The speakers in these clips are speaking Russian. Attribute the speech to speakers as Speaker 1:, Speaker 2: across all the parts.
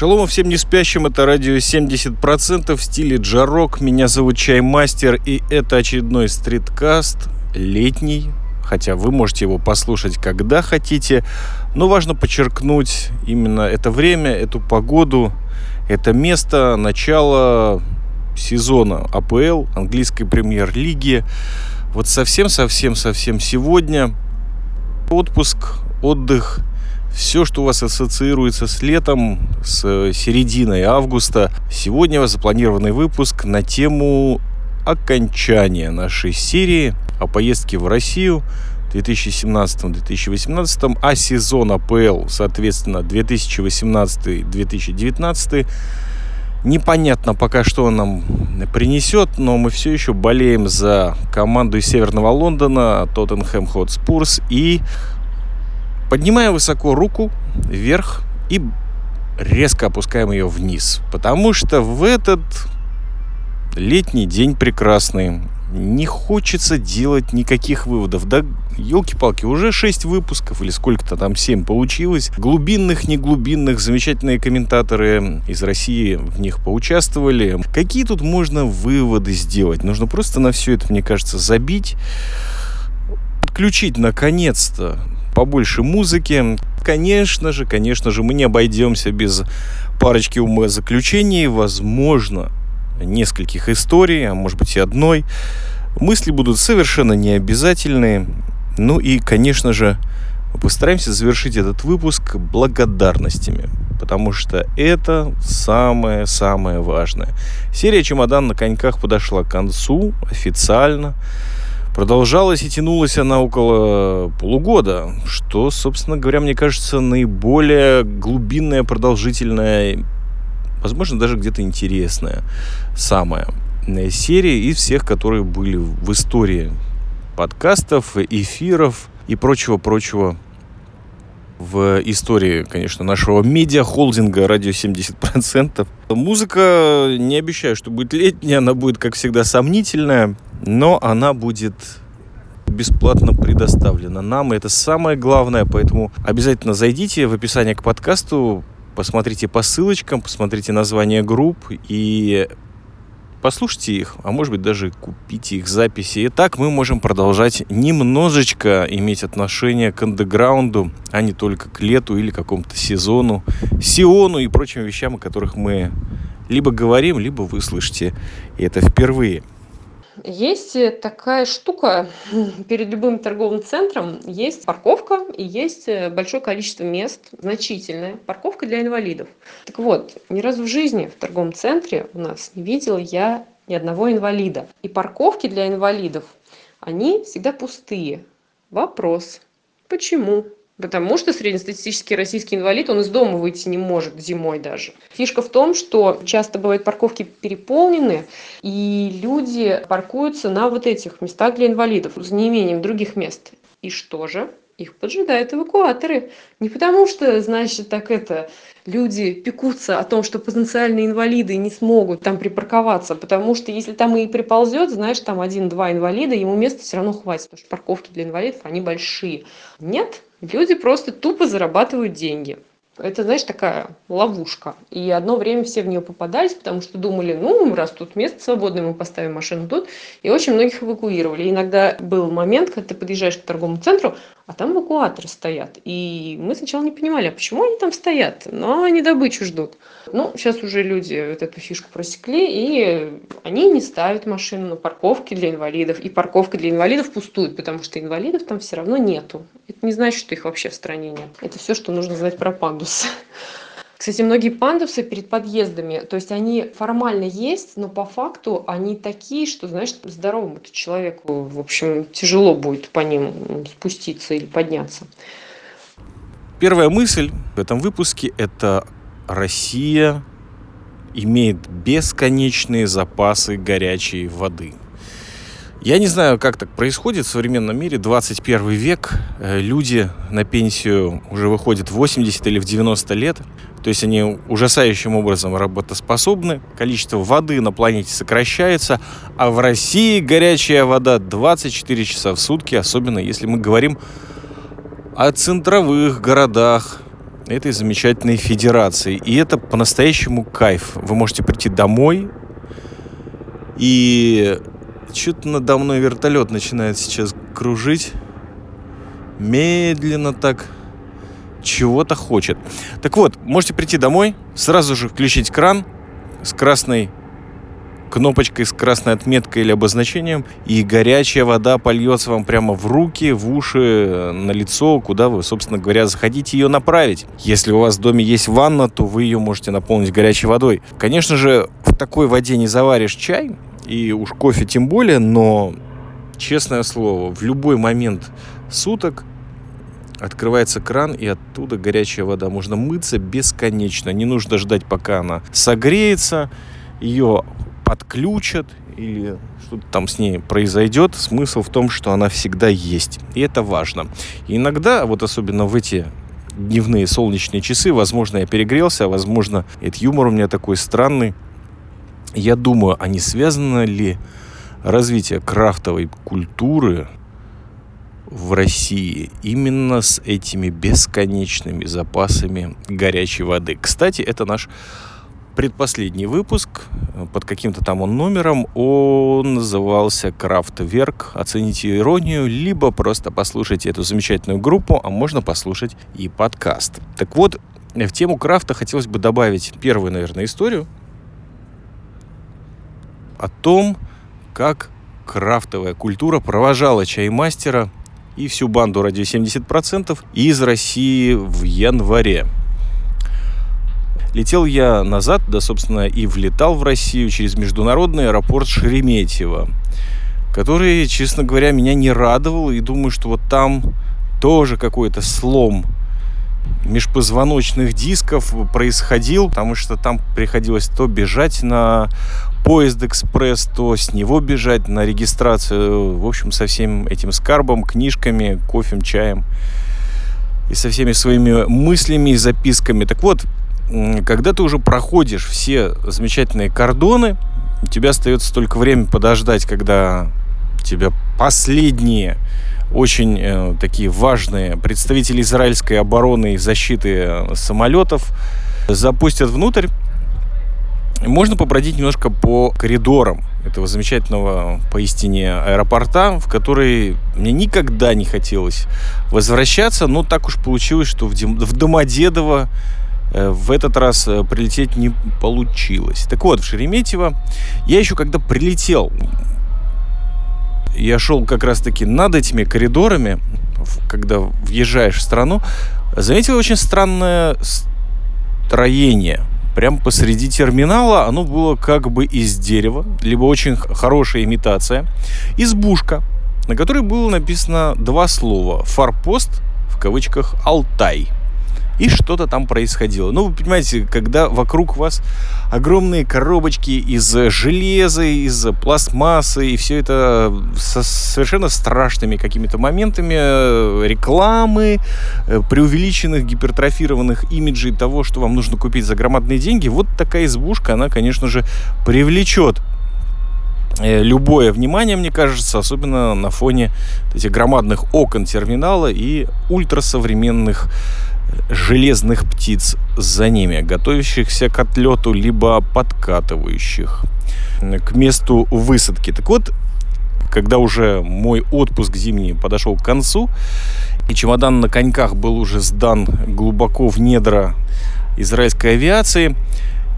Speaker 1: Шалом всем не спящим, это радио 70% в стиле джарок. Меня зовут Чаймастер, и это очередной стриткаст, летний, хотя вы можете его послушать когда хотите. Но важно подчеркнуть именно это время, эту погоду, это место начала сезона АПЛ, английской премьер-лиги. Вот совсем-совсем-совсем сегодня отпуск, отдых, все, что у вас ассоциируется с летом, с серединой августа. Сегодня у вас запланированный выпуск на тему окончания нашей серии о поездке в Россию 2017-2018, а сезон АПЛ, соответственно, 2018-2019. Непонятно пока, что он нам принесет, но мы все еще болеем за команду из Северного Лондона, Тоттенхэм Хотспурс, и поднимаем высоко руку вверх и резко опускаем ее вниз, потому что в этот летний день прекрасный не хочется делать никаких выводов. Да, елки-палки, уже 6 выпусков или сколько-то там 7 получилось. Глубинных, не глубинных, замечательные комментаторы из России в них поучаствовали. Какие тут можно выводы сделать? Нужно просто на все это, мне кажется, забить. Подключить, наконец-то, побольше музыки. Конечно же, конечно же, мы не обойдемся без парочки умозаключений. Возможно, нескольких историй, а может быть и одной. Мысли будут совершенно необязательные. Ну и, конечно же, постараемся завершить этот выпуск благодарностями, потому что это самое-самое важное. Серия «Чемодан на коньках» подошла к концу официально. Продолжалась и тянулась она около полугода, что, собственно говоря, мне кажется, наиболее глубинная, продолжительная возможно, даже где-то интересная самая серия из всех, которые были в истории подкастов, эфиров и прочего-прочего в истории, конечно, нашего медиа-холдинга «Радио 70%». Музыка, не обещаю, что будет летняя, она будет, как всегда, сомнительная, но она будет бесплатно предоставлена нам, и это самое главное, поэтому обязательно зайдите в описание к подкасту, посмотрите по ссылочкам, посмотрите название групп и послушайте их, а может быть даже купите их записи. И так мы можем продолжать немножечко иметь отношение к андеграунду, а не только к лету или какому-то сезону, сиону и прочим вещам, о которых мы либо говорим, либо вы слышите. И это впервые.
Speaker 2: Есть э, такая штука, перед любым торговым центром есть парковка и есть э, большое количество мест, значительная парковка для инвалидов. Так вот, ни разу в жизни в торговом центре у нас не видела я ни одного инвалида. И парковки для инвалидов, они всегда пустые. Вопрос, почему? Потому что среднестатистический российский инвалид, он из дома выйти не может зимой даже. Фишка в том, что часто бывают парковки переполнены, и люди паркуются на вот этих местах для инвалидов за неимением других мест. И что же? Их поджидают эвакуаторы. Не потому что, значит, так это, люди пекутся о том, что потенциальные инвалиды не смогут там припарковаться, потому что если там и приползет, знаешь, там один-два инвалида, ему места все равно хватит, потому что парковки для инвалидов, они большие. Нет, люди просто тупо зарабатывают деньги это знаешь такая ловушка. И одно время все в нее попадались потому что думали ну раз тут место свободное мы поставим машину тут и очень многих эвакуировали. Иногда был момент когда ты подъезжаешь к торговому центру а там эвакуаторы стоят. И мы сначала не понимали а почему они там стоят? Но они добычу ждут ну сейчас уже люди вот эту фишку просекли и они не ставят машину на парковке для инвалидов и парковка для инвалидов пустует потому что инвалидов там все равно нету это не значит что их вообще в стране нет это все что нужно знать про пандус пандус. Кстати, многие пандусы перед подъездами, то есть они формально есть, но по факту они такие, что, знаешь, здоровому человеку, в общем, тяжело будет по ним спуститься или подняться.
Speaker 1: Первая мысль в этом выпуске – это Россия имеет бесконечные запасы горячей воды – я не знаю, как так происходит в современном мире. 21 век. Э, люди на пенсию уже выходят в 80 или в 90 лет. То есть они ужасающим образом работоспособны. Количество воды на планете сокращается. А в России горячая вода 24 часа в сутки. Особенно если мы говорим о центровых городах, этой замечательной федерации. И это по-настоящему кайф. Вы можете прийти домой, и что-то надо мной вертолет начинает сейчас кружить. Медленно так чего-то хочет. Так вот, можете прийти домой, сразу же включить кран с красной кнопочкой с красной отметкой или обозначением, и горячая вода польется вам прямо в руки, в уши, на лицо, куда вы, собственно говоря, захотите ее направить. Если у вас в доме есть ванна, то вы ее можете наполнить горячей водой. Конечно же, в такой воде не заваришь чай, и уж кофе тем более, но, честное слово, в любой момент суток открывается кран, и оттуда горячая вода. Можно мыться бесконечно. Не нужно ждать, пока она согреется. Ее подключат или что-то там с ней произойдет, смысл в том, что она всегда есть. И это важно. И иногда, вот особенно в эти дневные солнечные часы, возможно, я перегрелся, а возможно, этот юмор у меня такой странный. Я думаю, а не связано ли развитие крафтовой культуры в России именно с этими бесконечными запасами горячей воды. Кстати, это наш предпоследний выпуск под каким-то там он номером. Он назывался Крафтверк. Оцените иронию, либо просто послушайте эту замечательную группу, а можно послушать и подкаст. Так вот, в тему крафта хотелось бы добавить первую, наверное, историю о том, как крафтовая культура провожала чаймастера и всю банду «Радио 70%» из России в январе. Летел я назад, да, собственно, и влетал в Россию через международный аэропорт Шереметьево, который, честно говоря, меня не радовал. И думаю, что вот там тоже какой-то слом межпозвоночных дисков происходил, потому что там приходилось то бежать на поезд экспресс, то с него бежать на регистрацию. В общем, со всем этим скарбом, книжками, кофем, чаем и со всеми своими мыслями и записками. Так вот, когда ты уже проходишь все замечательные кордоны, у тебя остается только время подождать, когда тебя последние очень э, такие важные представители израильской обороны и защиты э, самолетов запустят внутрь. Можно побродить немножко по коридорам этого замечательного поистине аэропорта, в который мне никогда не хотелось возвращаться, но так уж получилось, что в, Дем... в Домодедово в этот раз э, прилететь не получилось. Так вот, в Шереметьево я еще когда прилетел, я шел как раз-таки над этими коридорами, когда въезжаешь в страну, заметил очень странное строение. Прям посреди терминала оно было как бы из дерева, либо очень хорошая имитация. Избушка, на которой было написано два слова. Форпост, в кавычках, Алтай – и что-то там происходило. Ну, вы понимаете, когда вокруг вас огромные коробочки из железа, из пластмассы, и все это со совершенно страшными какими-то моментами э, рекламы, э, преувеличенных, гипертрофированных имиджей того, что вам нужно купить за громадные деньги, вот такая избушка, она, конечно же, привлечет э, любое внимание, мне кажется, особенно на фоне этих громадных окон терминала и ультрасовременных железных птиц за ними, готовящихся к отлету, либо подкатывающих к месту высадки. Так вот, когда уже мой отпуск зимний подошел к концу, и чемодан на коньках был уже сдан глубоко в недра израильской авиации,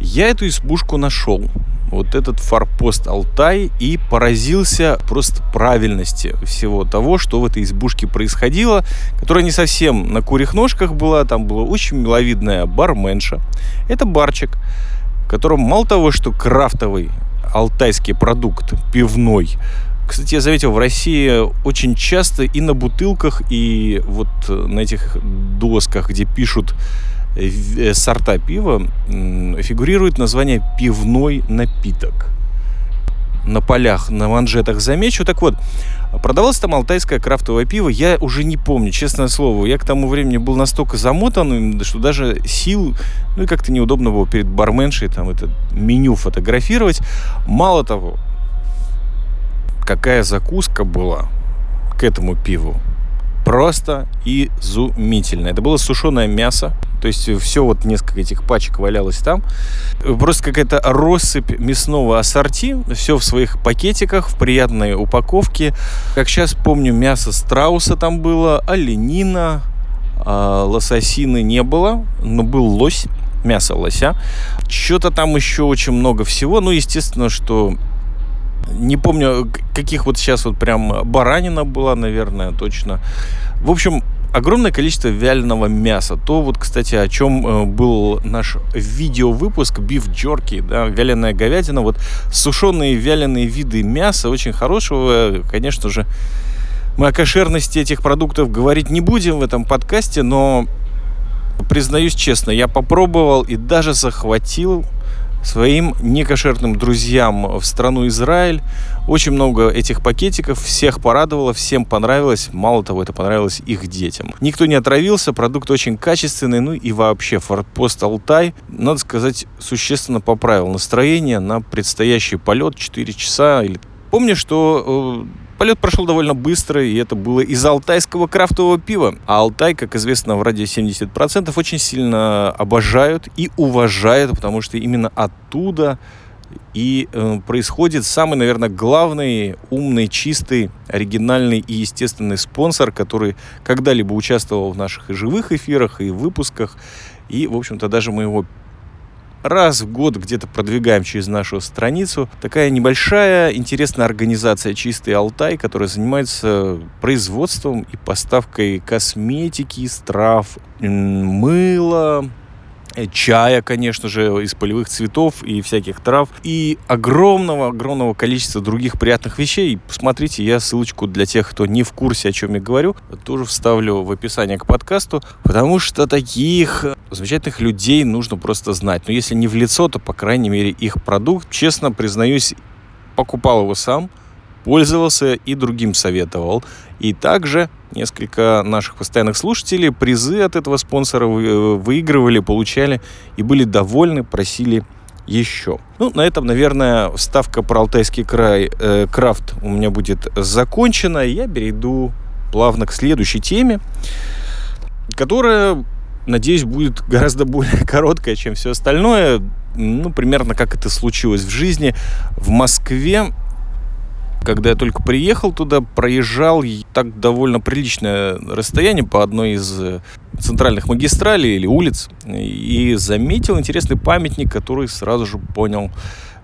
Speaker 1: я эту избушку нашел вот этот форпост Алтай и поразился просто правильности всего того, что в этой избушке происходило, которая не совсем на курьих ножках была, там была очень миловидная барменша. Это барчик, в котором мало того, что крафтовый алтайский продукт пивной, кстати, я заметил, в России очень часто и на бутылках, и вот на этих досках, где пишут сорта пива фигурирует название пивной напиток. На полях, на манжетах замечу. Так вот, продавалось там алтайское крафтовое пиво. Я уже не помню, честное слово. Я к тому времени был настолько замотан, что даже сил, ну и как-то неудобно было перед барменшей там это меню фотографировать. Мало того, какая закуска была к этому пиву. Просто изумительно. Это было сушеное мясо То есть все вот несколько этих пачек валялось там. Просто какая-то россыпь мясного ассорти. Все в своих пакетиках, в приятной упаковке. Как сейчас помню, мясо страуса там было, оленина, а, лососины не было, но был лось мясо лося. Что-то там еще очень много всего. Ну, естественно, что не помню, каких вот сейчас вот прям баранина была, наверное, точно. В общем, огромное количество вяленого мяса. То вот, кстати, о чем э, был наш видеовыпуск Beef Jerky, да, вяленая говядина. Вот сушеные вяленые виды мяса очень хорошего, конечно же. Мы о кошерности этих продуктов говорить не будем в этом подкасте, но признаюсь честно, я попробовал и даже захватил своим некошерным друзьям в страну Израиль. Очень много этих пакетиков, всех порадовало, всем понравилось. Мало того, это понравилось их детям. Никто не отравился, продукт очень качественный, ну и вообще форпост Алтай, надо сказать, существенно поправил настроение на предстоящий полет 4 часа или Помню, что э, Полет прошел довольно быстро, и это было из алтайского крафтового пива. А Алтай, как известно, в радио 70% очень сильно обожают и уважают, потому что именно оттуда и э, происходит самый, наверное, главный, умный, чистый, оригинальный и естественный спонсор, который когда-либо участвовал в наших и живых эфирах, и выпусках. И, в общем-то, даже мы его раз в год где-то продвигаем через нашу страницу. Такая небольшая интересная организация «Чистый Алтай», которая занимается производством и поставкой косметики, трав, мыла, чая, конечно же, из полевых цветов и всяких трав, и огромного-огромного количества других приятных вещей. Посмотрите, я ссылочку для тех, кто не в курсе, о чем я говорю, тоже вставлю в описание к подкасту, потому что таких замечательных людей нужно просто знать. Но если не в лицо, то, по крайней мере, их продукт, честно признаюсь, покупал его сам – пользовался и другим советовал. И также несколько наших постоянных слушателей призы от этого спонсора э, выигрывали, получали и были довольны, просили еще. Ну, на этом, наверное, ставка про Алтайский край э, крафт у меня будет закончена. Я перейду плавно к следующей теме, которая, надеюсь, будет гораздо более короткая, чем все остальное. Ну, примерно как это случилось в жизни. В Москве когда я только приехал туда, проезжал так довольно приличное расстояние по одной из э, центральных магистралей или улиц и заметил интересный памятник, который сразу же понял,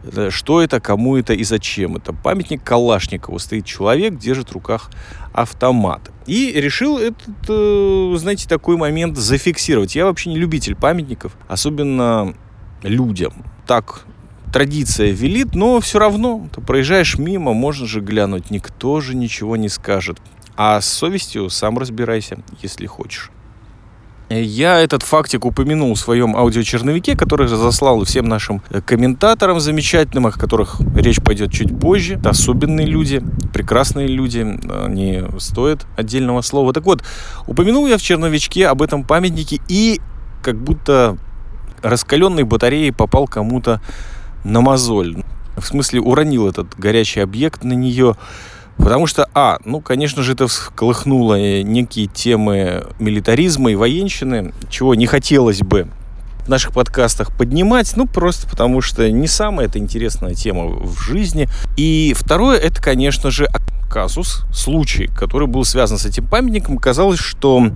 Speaker 1: э, что это, кому это и зачем. Это памятник Калашникову. Стоит человек, держит в руках автомат. И решил этот, э, знаете, такой момент зафиксировать. Я вообще не любитель памятников, особенно людям. Так традиция велит, но все равно, ты проезжаешь мимо, можно же глянуть, никто же ничего не скажет. А с совестью сам разбирайся, если хочешь. Я этот фактик упомянул в своем аудиочерновике, который заслал всем нашим комментаторам замечательным, о которых речь пойдет чуть позже. Это особенные люди, прекрасные люди, они стоят отдельного слова. Так вот, упомянул я в черновичке об этом памятнике и как будто раскаленной батареей попал кому-то на мозоль. В смысле, уронил этот горячий объект на нее. Потому что, а, ну, конечно же, это всколыхнуло некие темы милитаризма и военщины, чего не хотелось бы в наших подкастах поднимать, ну, просто потому что не самая это интересная тема в жизни. И второе, это, конечно же, казус, случай, который был связан с этим памятником. Казалось, что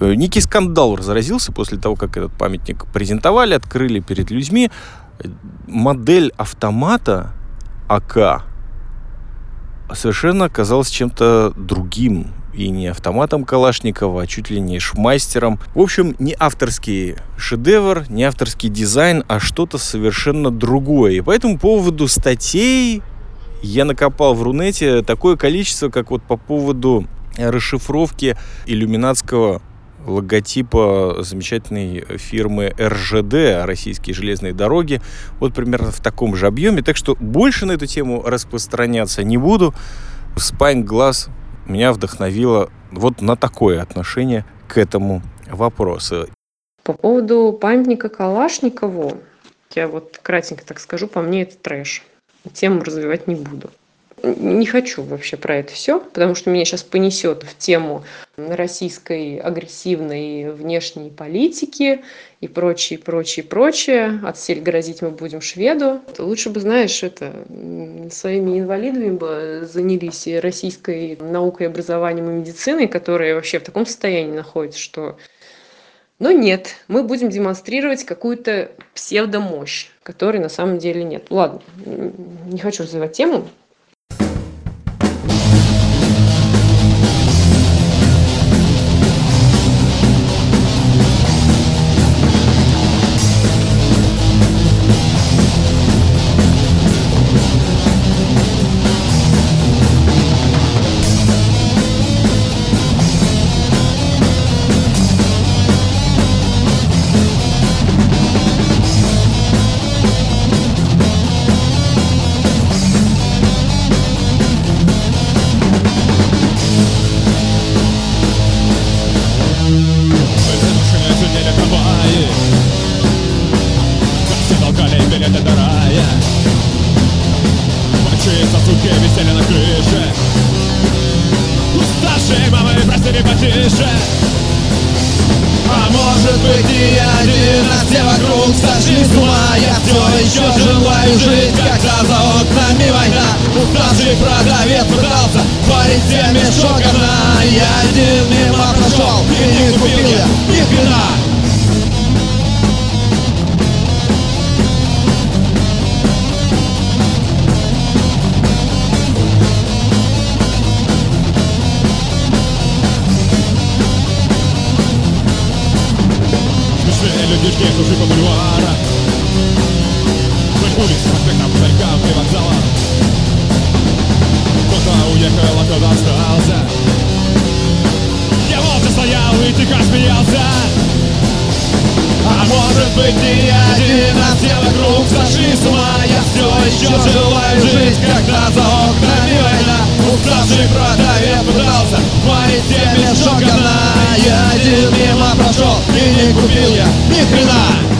Speaker 1: э, некий скандал разразился после того, как этот памятник презентовали, открыли перед людьми модель автомата АК совершенно оказалась чем-то другим. И не автоматом Калашникова, а чуть ли не шмайстером. В общем, не авторский шедевр, не авторский дизайн, а что-то совершенно другое. И по этому поводу статей я накопал в Рунете такое количество, как вот по поводу расшифровки иллюминатского логотипа замечательной фирмы РЖД, Российские железные дороги, вот примерно в таком же объеме. Так что больше на эту тему распространяться не буду. Спайн Глаз меня вдохновило вот на такое отношение к этому вопросу.
Speaker 2: По поводу памятника Калашникову, я вот кратенько так скажу, по мне это трэш. Тему развивать не буду. Не хочу вообще про это все, потому что меня сейчас понесет в тему российской агрессивной внешней политики и прочее, прочее, прочее. Отсель грозить мы будем шведу. Лучше бы, знаешь, это своими инвалидами бы занялись и российской наукой, образованием и медициной, которые вообще в таком состоянии находятся, что но нет, мы будем демонстрировать какую-то псевдомощь, которой на самом деле нет. Ладно, не хочу развивать тему,
Speaker 1: вокруг сошли с ума Я
Speaker 3: все еще желаю жить, как когда за окнами война. Уставший продавец пытался парить всем мешок говна Я один мимо прошел и
Speaker 1: не купил
Speaker 3: я ни хрена.
Speaker 4: здесь уже по бульварам Вдоль улиц, проспектов, вдалькам и вокзала Кто-то уехал,
Speaker 1: а кто-то остался
Speaker 4: Я молча стоял и тихо смеялся А может быть не один, а все вокруг фашизма
Speaker 3: Я все еще желаю жить, когда за окнами война Уставший продать кусок говна Я один мимо прошел и не купил я. Ни хрена.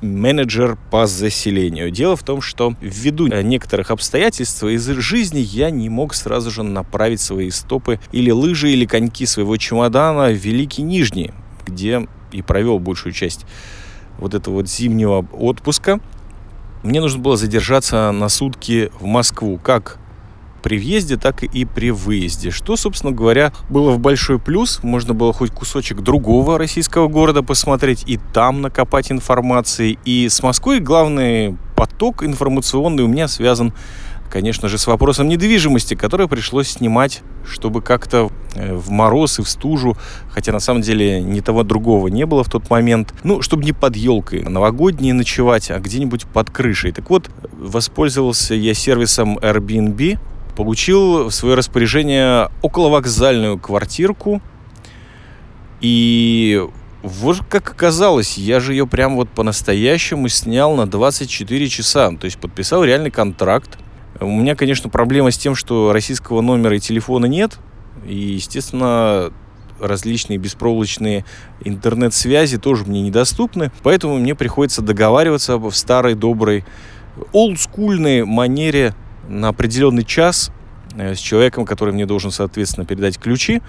Speaker 1: менеджер по заселению. Дело в том, что ввиду некоторых обстоятельств из жизни я не мог сразу же направить свои стопы или лыжи, или коньки своего чемодана в Великий Нижний, где и провел большую часть вот этого вот зимнего отпуска. Мне нужно было задержаться на сутки в Москву, как при въезде, так и при выезде. Что, собственно говоря, было в большой плюс. Можно было хоть кусочек другого российского города посмотреть и там накопать информации. И с Москвой главный поток информационный у меня связан конечно же, с вопросом недвижимости, который пришлось снимать, чтобы как-то э, в мороз и в стужу, хотя на самом деле ни того другого не было в тот момент, ну, чтобы не под елкой новогодние ночевать, а где-нибудь под крышей. Так вот, воспользовался я сервисом Airbnb, получил в свое распоряжение околовокзальную квартирку. И вот как оказалось, я же ее прям вот по-настоящему снял на 24 часа. То есть подписал реальный контракт. У меня, конечно, проблема с тем, что российского номера и телефона нет. И, естественно, различные беспроволочные интернет-связи тоже мне недоступны. Поэтому мне приходится договариваться в старой доброй олдскульной манере на определенный час э, с человеком, который мне должен, соответственно, передать ключи.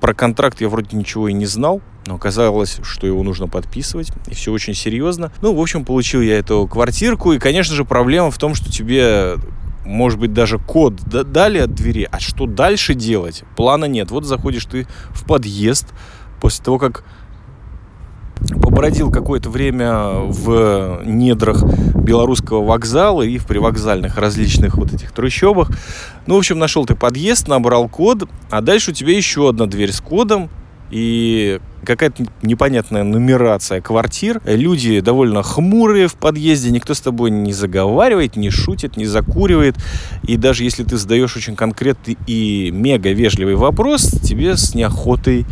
Speaker 1: Про контракт я вроде ничего и не знал, но оказалось, что его нужно подписывать, и все очень серьезно. Ну, в общем, получил я эту квартирку, и, конечно же, проблема в том, что тебе может быть, даже код дали от двери, а что дальше делать? Плана нет. Вот заходишь ты в подъезд после того, как побродил какое-то время в недрах белорусского вокзала и в привокзальных различных вот этих трущобах. Ну, в общем, нашел ты подъезд, набрал код, а дальше у тебя еще одна дверь с кодом, и какая-то непонятная нумерация квартир. Люди довольно хмурые в подъезде, никто с тобой не заговаривает, не шутит, не закуривает. И даже если ты задаешь очень конкретный и мега вежливый вопрос, тебе с неохотой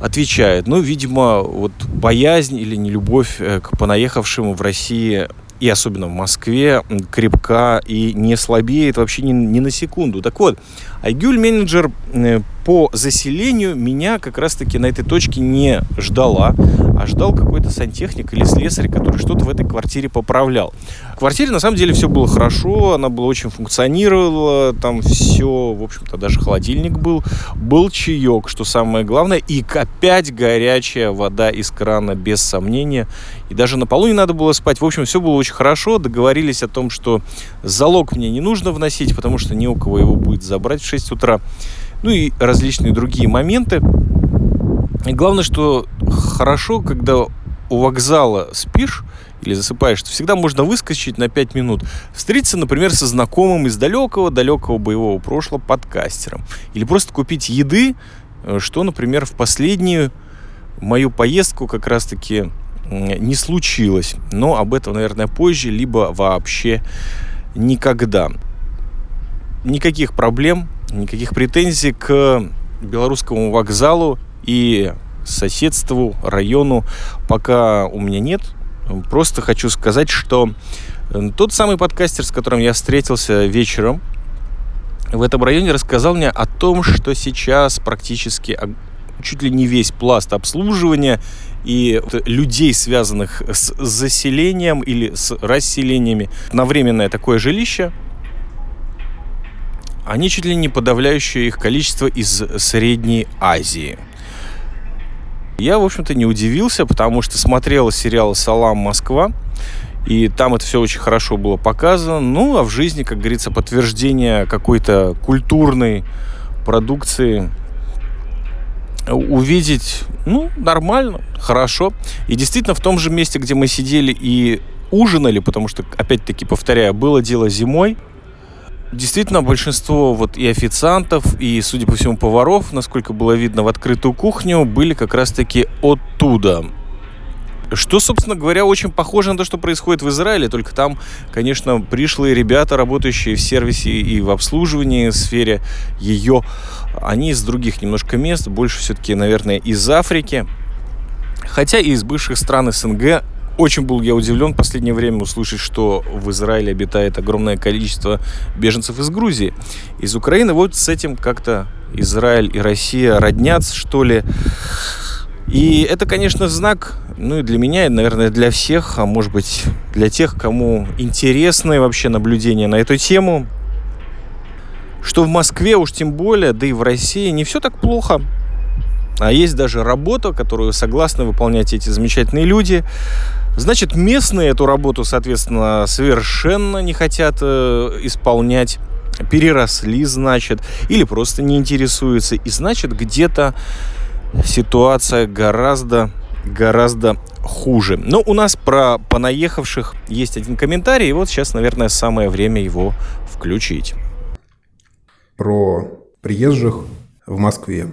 Speaker 1: отвечает. Ну, видимо, вот боязнь или нелюбовь э, к понаехавшим в России и особенно в Москве крепка и не слабеет вообще ни, ни на секунду. Так вот, Айгюль менеджер э, по заселению меня как раз-таки на этой точке не ждала, а ждал какой-то сантехник или слесарь, который что-то в этой квартире поправлял. В квартире на самом деле все было хорошо, она была очень функционировала, там все, в общем-то, даже холодильник был, был чаек, что самое главное, и опять горячая вода из крана, без сомнения, и даже на полу не надо было спать. В общем, все было очень хорошо, договорились о том, что залог мне не нужно вносить, потому что не у кого его будет забрать в 6 утра. Ну и различные другие моменты. И главное, что хорошо, когда у вокзала спишь или засыпаешь, то всегда можно выскочить на 5 минут. Встретиться, например, со знакомым из далекого-далекого боевого прошлого подкастером. Или просто купить еды, э, что, например, в последнюю мою поездку как раз-таки не случилось. Но об этом, наверное, позже, либо вообще никогда. Никаких проблем никаких претензий к белорусскому вокзалу и соседству, району пока у меня нет. Просто хочу сказать, что э, тот самый подкастер, с которым я встретился вечером в этом районе, рассказал мне о том, что сейчас практически чуть ли не весь пласт обслуживания и людей, связанных с заселением или с расселениями на временное такое жилище, они чуть ли не подавляющее их количество из Средней Азии. Я, в общем-то, не удивился, потому что смотрел сериал «Салам, Москва», и там это все очень хорошо было показано. Ну, а в жизни, как говорится, подтверждение какой-то культурной продукции увидеть, ну, нормально, хорошо. И действительно, в том же месте, где мы сидели и ужинали, потому что, опять-таки, повторяю, было дело зимой, Действительно, большинство вот и официантов, и, судя по всему, поваров, насколько было видно в открытую кухню, были как раз-таки оттуда. Что, собственно говоря, очень похоже на то, что происходит в Израиле, только там, конечно, пришлые ребята, работающие в сервисе и в обслуживании в сфере ее, они из других немножко мест, больше все-таки, наверное, из Африки. Хотя и из бывших стран СНГ очень был я удивлен в последнее время услышать, что в Израиле обитает огромное количество беженцев из Грузии. Из Украины вот с этим как-то Израиль и Россия роднятся, что ли. И это, конечно, знак, ну и для меня, и, наверное, для всех, а может быть, для тех, кому интересны вообще наблюдения на эту тему, что в Москве уж тем более, да и в России не все так плохо. А есть даже работа, которую согласны выполнять эти замечательные люди. Значит, местные эту работу, соответственно, совершенно не хотят э, исполнять переросли, значит, или просто не интересуются. И значит, где-то ситуация гораздо, гораздо хуже. Но у нас про понаехавших есть один комментарий, и вот сейчас, наверное, самое время его включить.
Speaker 5: Про приезжих в Москве.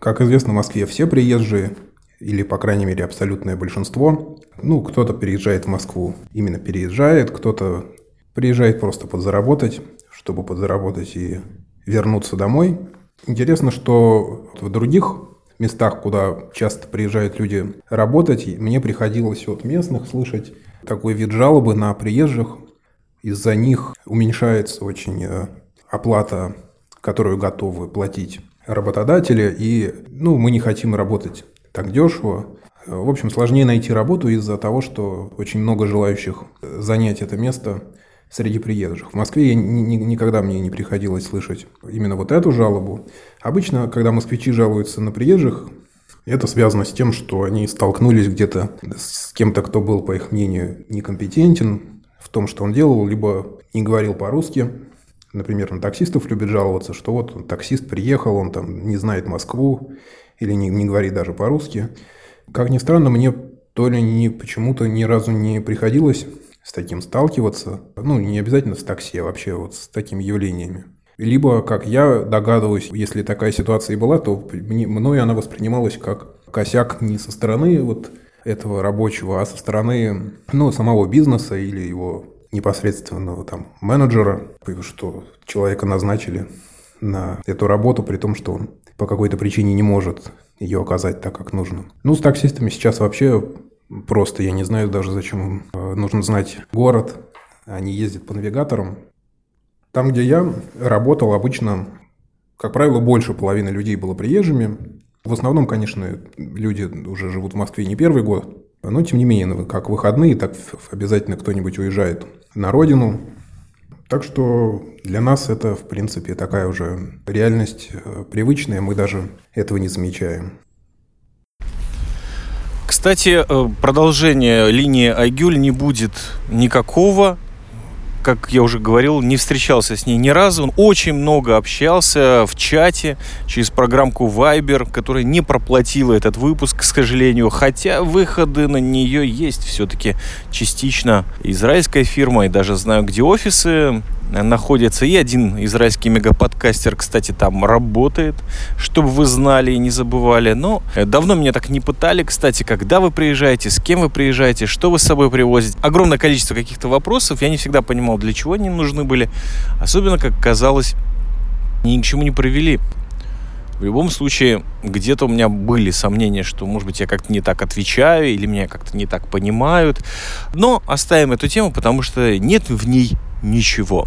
Speaker 5: Как известно, в Москве все приезжие, или, по крайней мере, абсолютное большинство. Ну, кто-то переезжает в Москву, именно переезжает, кто-то приезжает просто подзаработать, чтобы подзаработать и вернуться домой. Интересно, что в других местах, куда часто приезжают люди работать, мне приходилось от местных слышать такой вид жалобы на приезжих. Из-за них уменьшается очень э, оплата, которую готовы платить работодатели, и ну, мы не хотим работать так дешево. В общем, сложнее найти работу из-за того, что очень много желающих занять это место среди приезжих. В Москве ни, ни, никогда мне не приходилось слышать именно вот эту жалобу. Обычно, когда москвичи жалуются на приезжих, это связано с тем, что они столкнулись где-то с кем-то, кто был, по их мнению, некомпетентен в том, что он делал, либо не говорил по-русски. Например, на таксистов любят жаловаться, что вот таксист приехал, он там не знает Москву, или не, не говорит даже по-русски. Как ни странно, мне то ли ни, почему-то ни разу не приходилось с таким сталкиваться. Ну, не обязательно с такси, а вообще вот с такими явлениями. Либо, как я догадываюсь, если такая ситуация и была, то мне, мной она воспринималась как косяк не со стороны вот этого рабочего, а со стороны ну, самого бизнеса или его непосредственного там менеджера, что человека назначили на эту работу, при том, что он по какой-то причине не может ее оказать так, как нужно. Ну, с таксистами сейчас вообще просто, я не знаю даже, зачем им э, нужно знать город. Они ездят по навигаторам. Там, где я работал, обычно, как правило, больше половины людей было приезжими. В основном, конечно, люди уже живут в Москве не первый год, но тем не менее, ну, как выходные, так обязательно кто-нибудь уезжает на родину. Так что для нас это, в принципе, такая уже реальность э, привычная, мы даже этого не замечаем.
Speaker 1: Кстати, э, продолжения линии Айгюль не будет никакого как я уже говорил, не встречался с ней ни разу. Он очень много общался в чате через программку Viber, которая не проплатила этот выпуск, к сожалению. Хотя выходы на нее есть все-таки частично. Израильская фирма, и даже знаю, где офисы находится. И один израильский мегаподкастер, кстати, там работает, чтобы вы знали и не забывали. Но э, давно меня так не пытали, кстати, когда вы приезжаете, с кем вы приезжаете, что вы с собой привозите. Огромное количество каких-то вопросов. Я не всегда понимал, для чего они нужны были. Особенно, как казалось, ни к чему не привели. В любом случае, где-то у меня были сомнения, что, может быть, я как-то не так отвечаю или меня как-то не так понимают. Но оставим эту тему, потому что нет в ней ничего.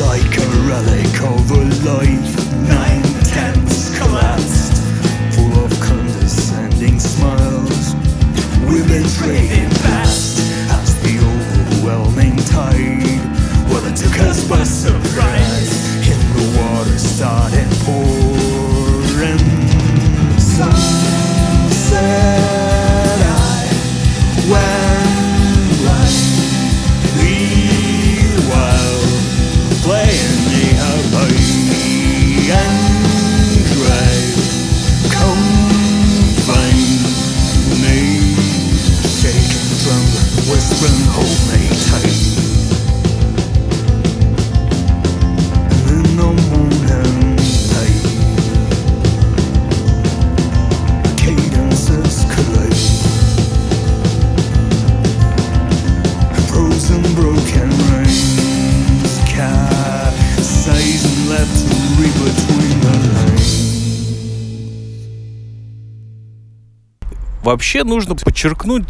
Speaker 6: like a relic of a life nine tenths collapsed, full of condescending smiles. We've been trading fast as the overwhelming tide. Well, it took us by surprise in the water started.
Speaker 1: Вообще нужно подчеркнуть,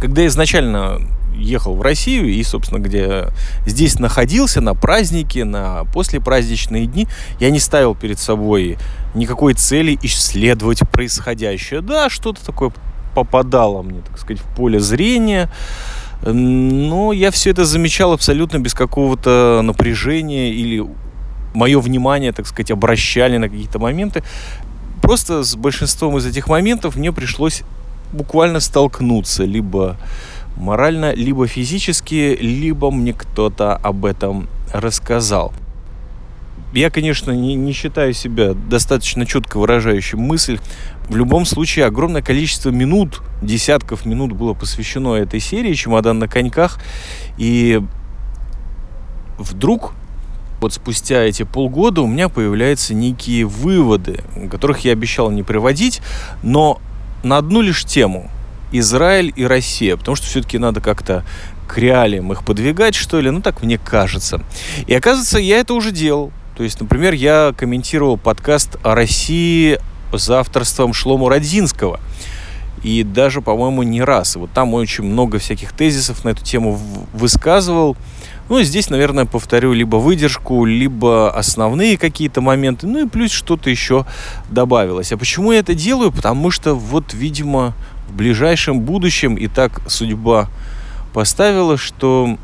Speaker 1: когда изначально ехал в Россию и, собственно, где здесь находился на праздники, на послепраздничные дни, я не ставил перед собой никакой цели исследовать происходящее. Да, что-то такое попадало мне, так сказать, в поле зрения, но я все это замечал абсолютно без какого-то напряжения или мое внимание, так сказать, обращали на какие-то моменты просто с большинством из этих моментов мне пришлось буквально столкнуться либо морально, либо физически, либо мне кто-то об этом рассказал. Я, конечно, не, не считаю себя достаточно четко выражающим мысль. В любом случае, огромное количество минут, десятков минут было посвящено этой серии «Чемодан на коньках». И вдруг вот спустя эти полгода у меня появляются некие выводы, которых я обещал не приводить, но на одну лишь тему – Израиль и Россия, потому что все-таки надо как-то к реалиям их подвигать, что ли, ну так мне кажется. И оказывается, я это уже делал. То есть, например, я комментировал подкаст о России за авторством Шлому Родзинского. И даже, по-моему, не раз. Вот там очень много всяких тезисов на эту тему высказывал. Ну, здесь, наверное, повторю либо выдержку, либо основные какие-то моменты, ну и плюс что-то еще добавилось. А почему я это делаю? Потому что вот, видимо, в ближайшем будущем и так судьба поставила, что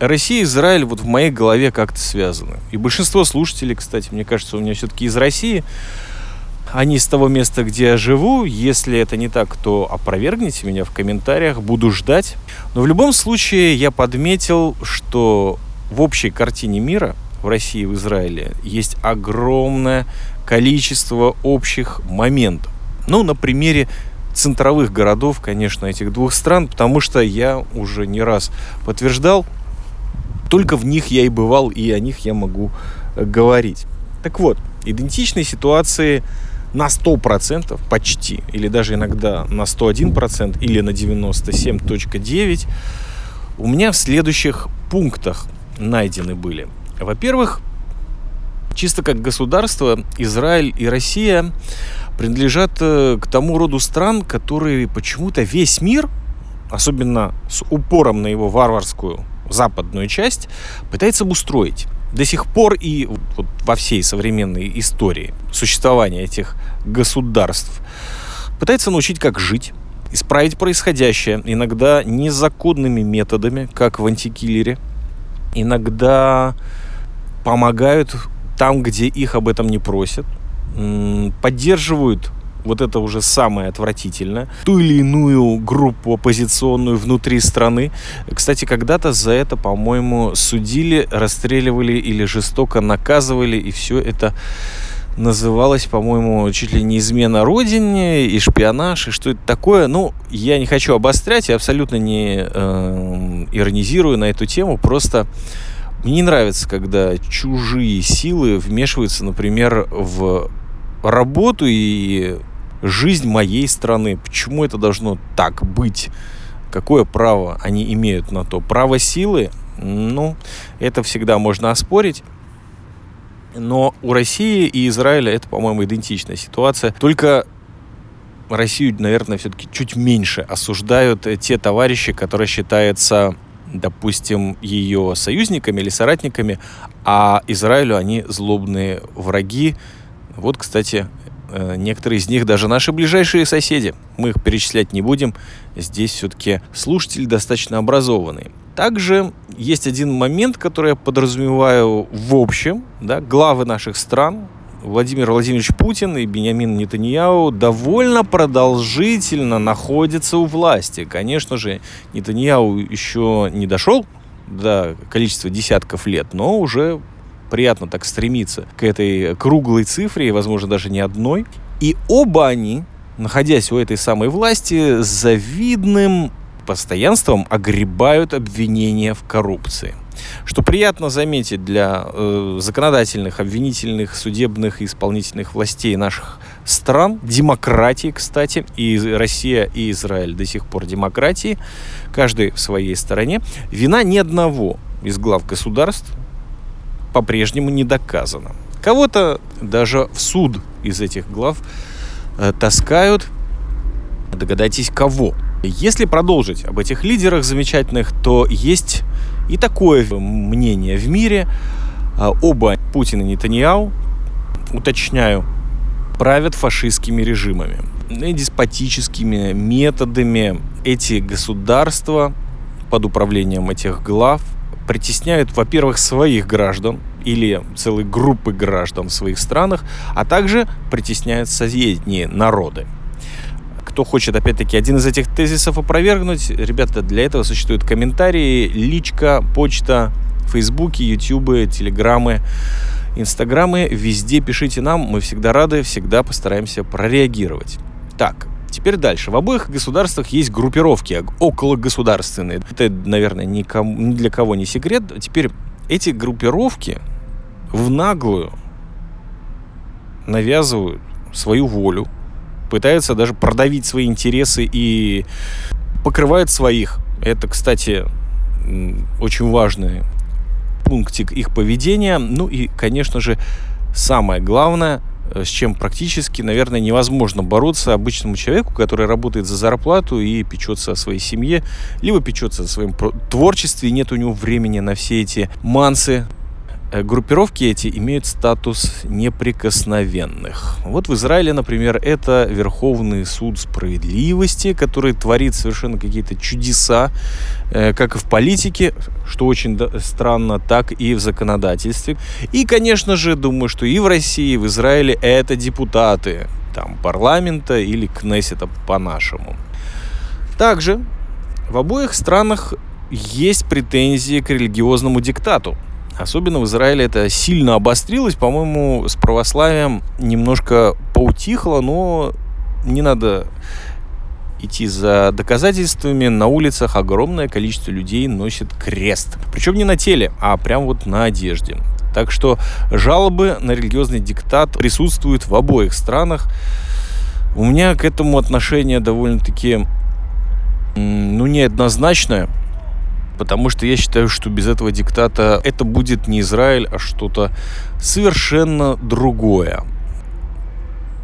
Speaker 1: Россия и Израиль вот в моей голове как-то связаны. И большинство слушателей, кстати, мне кажется, у меня все-таки из России, они с того места, где я живу. Если это не так, то опровергните меня в комментариях, буду ждать. Но в любом случае я подметил, что в общей картине мира в России и в Израиле есть огромное количество общих моментов. Ну, на примере центровых городов, конечно, этих двух стран, потому что я уже не раз подтверждал, только в них я и бывал, и о них я могу э, говорить. Так вот, идентичные ситуации на 100% почти, или даже иногда на 101% или на 97.9 у меня в следующих пунктах найдены были. Во-первых, чисто как государство, Израиль и Россия принадлежат э, к тому роду стран, которые почему-то весь мир, особенно с упором на его варварскую западную часть, пытается обустроить до сих пор и вот во всей современной истории существования этих государств. Пытается научить, как жить, исправить происходящее, иногда незаконными методами, как в антикиллере, иногда помогают там, где их об этом не просят, поддерживают вот это уже самое отвратительное, ту или иную группу оппозиционную внутри страны. Кстати, когда-то за это, по-моему, судили, расстреливали или жестоко наказывали, и все это называлось, по-моему, чуть ли не измена родине и шпионаж, и что это такое. Ну, я не хочу обострять, я абсолютно не э, иронизирую на эту тему, просто мне не нравится, когда чужие силы вмешиваются, например, в работу и жизнь моей страны. Почему это должно так быть? Какое право они имеют на то? Право силы? Ну, это всегда можно оспорить. Но у России и Израиля это, по-моему, идентичная ситуация. Только Россию, наверное, все-таки чуть меньше осуждают те товарищи, которые считаются, допустим, ее союзниками или соратниками, а Израилю они злобные враги. Вот, кстати, некоторые из них даже наши ближайшие соседи. Мы их перечислять не будем. Здесь все-таки слушатели достаточно образованные. Также есть один момент, который я подразумеваю в общем. Да, главы наших стран, Владимир Владимирович Путин и Бениамин Нетаньяу довольно продолжительно находятся у власти. Конечно же, Нетаньяу еще не дошел до количества десятков лет, но уже приятно так стремиться к этой круглой цифре, возможно, даже не одной. И оба они, находясь у этой самой власти, с завидным постоянством огребают обвинения в коррупции. Что приятно заметить для э, законодательных, обвинительных, судебных и исполнительных властей наших стран, демократии, кстати, и Россия, и Израиль до сих пор демократии, каждый в своей стороне, вина ни одного из глав государств по-прежнему не доказано. Кого-то даже в суд из этих глав э, таскают. Догадайтесь, кого. Если продолжить об этих лидерах замечательных, то есть и такое мнение в мире. Э, оба Путин и Нетаньяу, уточняю, правят фашистскими режимами и деспотическими методами. Эти государства под управлением этих глав притесняют, во-первых, своих граждан или целые группы граждан в своих странах, а также притесняют соседние народы. Кто хочет, опять-таки, один из этих тезисов опровергнуть, ребята, для этого существуют комментарии, личка, почта, фейсбуки, ютубы, телеграммы, инстаграмы. Везде пишите нам, мы всегда рады, всегда постараемся прореагировать. Так, Теперь дальше. В обоих государствах есть группировки окологосударственные. Это, наверное, никому, ни для кого не секрет. Теперь эти группировки в наглую навязывают свою волю, пытаются даже продавить свои интересы и покрывают своих. Это, кстати, очень важный пунктик их поведения. Ну и, конечно же, самое главное – с чем практически, наверное, невозможно бороться обычному человеку, который работает за зарплату и печется о своей семье, либо печется о своем творчестве, и нет у него времени на все эти мансы, Э, группировки эти имеют статус неприкосновенных. Вот в Израиле, например, это Верховный суд справедливости, который творит совершенно какие-то чудеса, э, как и в политике, что очень странно, так и в законодательстве. И, конечно же, думаю, что и в России, и в Израиле это депутаты там, парламента или Кнессета по-нашему. Также в обоих странах есть претензии к религиозному диктату – Особенно в Израиле это сильно обострилось. По-моему, с православием немножко поутихло, но не надо идти за доказательствами. На улицах огромное количество людей носит крест. Причем не на теле, а прям вот на одежде. Так что жалобы на религиозный диктат присутствуют в обоих странах. У меня к этому отношение довольно-таки ну, неоднозначное. Потому что я считаю, что без этого диктата это будет не Израиль, а что-то совершенно другое.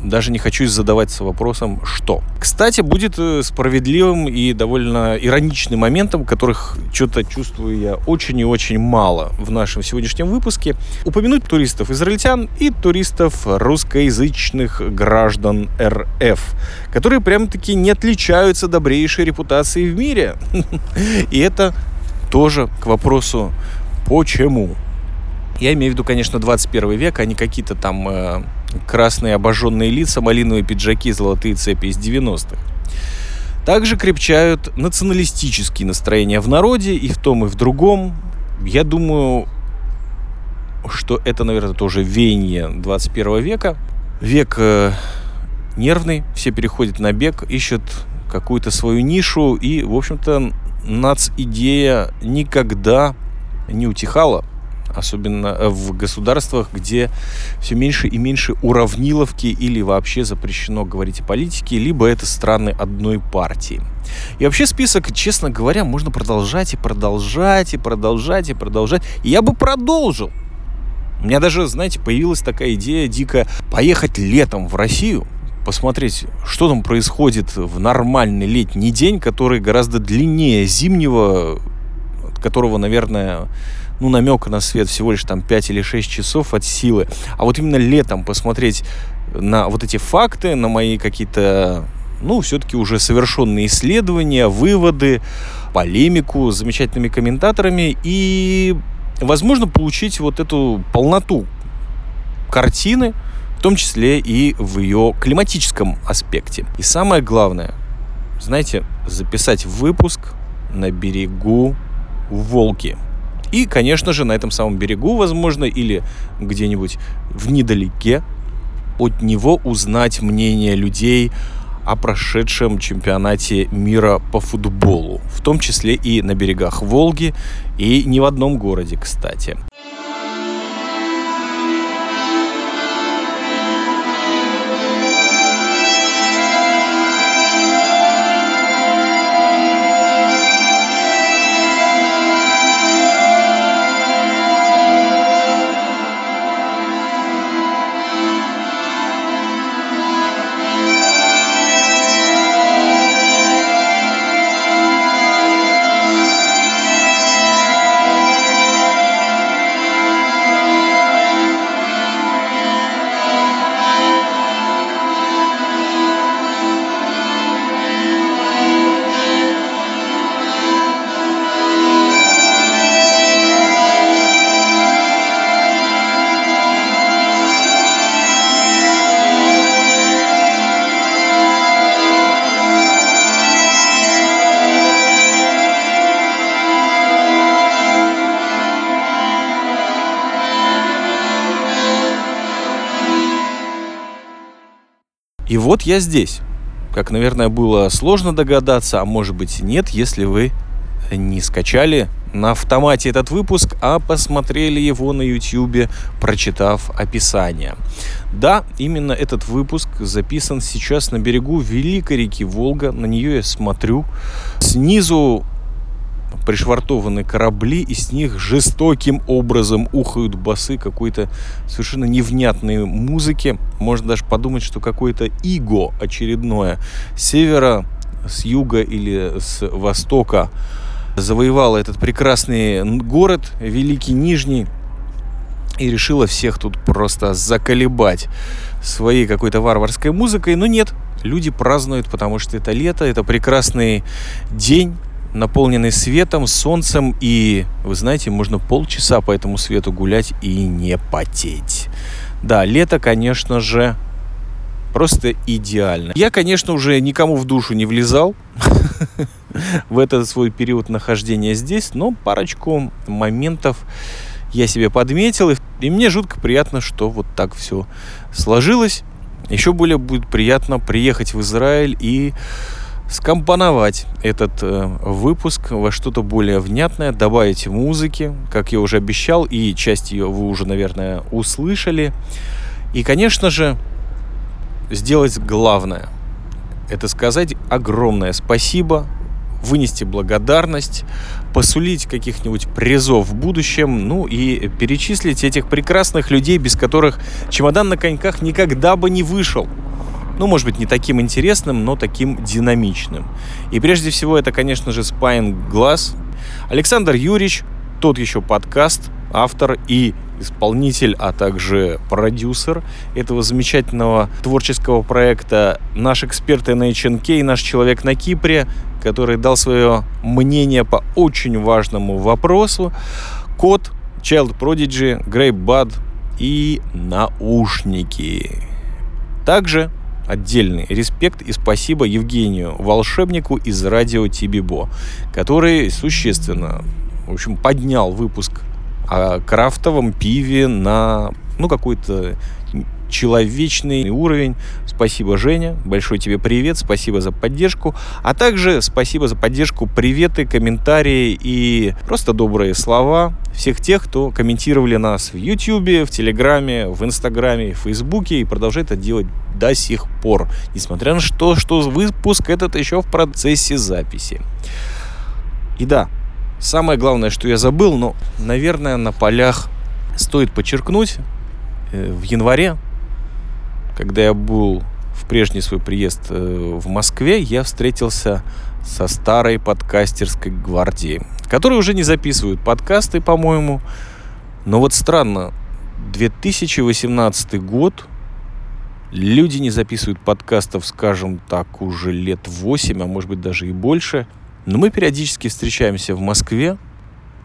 Speaker 1: Даже не хочу задаваться вопросом, что. Кстати, будет э, справедливым и довольно ироничным моментом, которых что-то чувствую я очень и очень мало в нашем сегодняшнем выпуске, упомянуть туристов-израильтян и туристов русскоязычных граждан РФ, которые прям-таки не отличаются добрейшей репутацией в мире. И это тоже к вопросу «почему?». Я имею в виду, конечно, 21 век, а не какие-то там э, красные обожженные лица, малиновые пиджаки, золотые цепи из 90-х. Также крепчают националистические настроения в народе и в том, и в другом. Я думаю, что это, наверное, тоже веяние 21 века. Век э, нервный, все переходят на бег, ищут какую-то свою нишу и, в общем-то, нац-идея никогда не утихала, особенно в государствах, где все меньше и меньше уравниловки или вообще запрещено говорить о политике, либо это страны одной партии. И вообще список, честно говоря, можно продолжать и продолжать и продолжать и продолжать. И я бы продолжил. У меня даже, знаете, появилась такая идея дико поехать летом в Россию, посмотреть, что там происходит в нормальный летний день, который гораздо длиннее зимнего, которого, наверное, ну, намека на свет всего лишь там 5 или 6 часов от силы. А вот именно летом посмотреть на вот эти факты, на мои какие-то, ну, все-таки уже совершенные исследования, выводы, полемику с замечательными комментаторами и, возможно, получить вот эту полноту картины, в том числе и в ее климатическом аспекте. И самое главное, знаете, записать выпуск на берегу Волги. И, конечно же, на этом самом берегу, возможно, или где-нибудь в недалеке, от него узнать мнение людей о прошедшем чемпионате мира по футболу, в том числе и на берегах Волги, и не в одном городе, кстати. И вот я здесь. Как, наверное, было сложно догадаться, а может быть нет, если вы не скачали на автомате этот выпуск, а посмотрели его на YouTube, прочитав описание. Да, именно этот выпуск записан сейчас на берегу великой реки Волга. На нее я смотрю. Снизу пришвартованы корабли, и с них жестоким образом ухают басы какой-то совершенно невнятной музыки. Можно даже подумать, что какое-то иго очередное с севера, с юга или с востока завоевала этот прекрасный город, Великий Нижний, и решила всех тут просто заколебать своей какой-то варварской музыкой. Но нет, люди празднуют, потому что это лето, это прекрасный день, наполненный светом, солнцем, и, вы знаете, можно полчаса по этому свету гулять и не потеть. Да, лето, конечно же, просто идеально. Я, конечно, уже никому в душу не влезал в этот свой период нахождения здесь, но парочку моментов я себе подметил, и мне жутко приятно, что вот так все сложилось. Еще более будет приятно приехать в Израиль и скомпоновать этот э, выпуск во что-то более внятное, добавить музыки, как я уже обещал, и часть ее вы уже, наверное, услышали. И, конечно же, сделать главное. Это сказать огромное спасибо, вынести благодарность, посулить каких-нибудь призов в будущем, ну и перечислить этих прекрасных людей, без которых чемодан на коньках никогда бы не вышел ну, может быть, не таким интересным, но таким динамичным. И прежде всего это, конечно же, Spine Glass. Александр Юрьевич, тот еще подкаст, автор и исполнитель, а также продюсер этого замечательного творческого проекта. Наш эксперт NHNK, наш человек на Кипре, который дал свое мнение по очень важному вопросу. Код, Child Prodigy, Grey Bud и наушники. Также отдельный респект и спасибо Евгению Волшебнику из радио Тибибо, который существенно, в общем, поднял выпуск о крафтовом пиве на ну, какой-то человечный уровень. Спасибо, Женя. Большой тебе привет. Спасибо за поддержку. А также спасибо за поддержку, приветы, комментарии и просто добрые слова всех тех, кто комментировали нас в YouTube, в Телеграме, в Инстаграме, в Фейсбуке и продолжает это делать до сих пор. Несмотря на то, что выпуск этот еще в процессе записи. И да, самое главное, что я забыл, но, наверное, на полях стоит подчеркнуть, э, в январе когда я был в прежний свой приезд э, в Москве, я встретился со старой подкастерской гвардией, которые уже не записывают подкасты, по-моему. Но вот странно, 2018 год, люди не записывают подкастов, скажем так, уже лет 8, а может быть даже и больше. Но мы периодически встречаемся в Москве,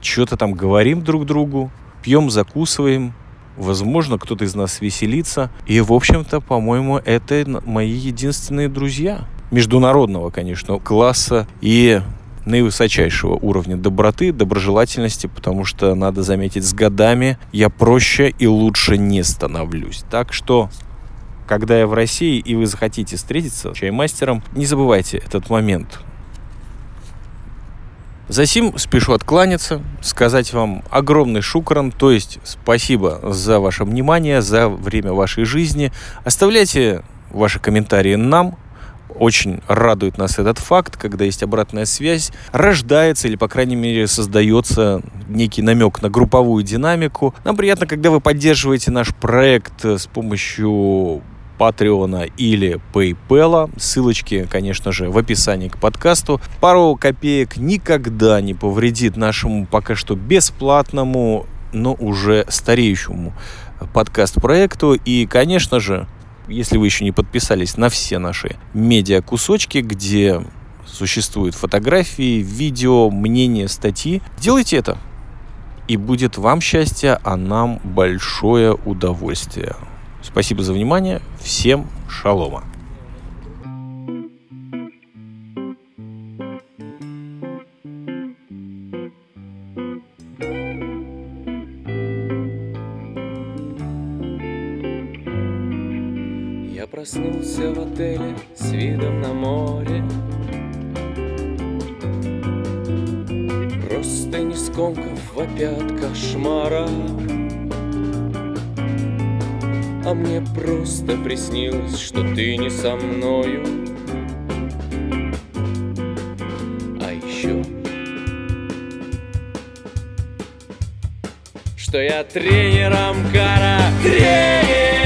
Speaker 1: что-то там говорим друг другу, пьем, закусываем, Возможно, кто-то из нас веселится. И, в общем-то, по-моему, это мои единственные друзья. Международного, конечно, класса и наивысочайшего уровня доброты, доброжелательности, потому что, надо заметить, с годами я проще и лучше не становлюсь. Так что, когда я в России и вы захотите встретиться с чаймастером, не забывайте этот момент. Засим спешу откланяться, сказать вам огромный шукран, то есть спасибо за ваше внимание, за время вашей жизни. Оставляйте ваши комментарии нам, очень радует нас этот факт, когда есть обратная связь, рождается или, по крайней мере, создается некий намек на групповую динамику. Нам приятно, когда вы поддерживаете наш проект с помощью Патреона или PayPal. Ссылочки, конечно же, в описании к подкасту. Пару копеек никогда не повредит нашему пока что бесплатному, но уже стареющему подкаст-проекту. И, конечно же, если вы еще не подписались на все наши медиа-кусочки, где существуют фотографии, видео, мнения, статьи, делайте это. И будет вам счастье, а нам большое удовольствие. Спасибо за внимание. Всем шалома. Я
Speaker 3: проснулся в отеле с видом на море Просто не скомков вопят кошмара А мне просто приснилось, что ты не со мною. А еще Что я тренер Амкара Тренер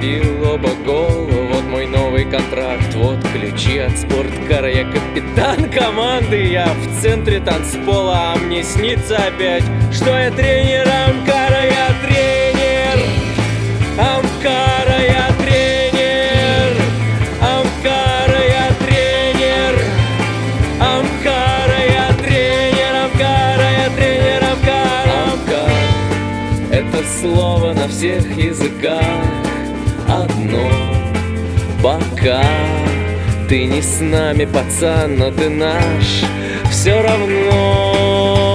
Speaker 3: забил оба гола Вот мой новый контракт, вот ключи от спорткара Я капитан команды, я в центре танцпола А мне снится опять, что я тренер Амкара Я тренер. Амкара, я тренер. Амкара, я тренер. Амкара, я тренер Амкара, я тренер Амкара. Амкар это слово на всех языках Пока ты не с нами, пацан, но ты наш. Все равно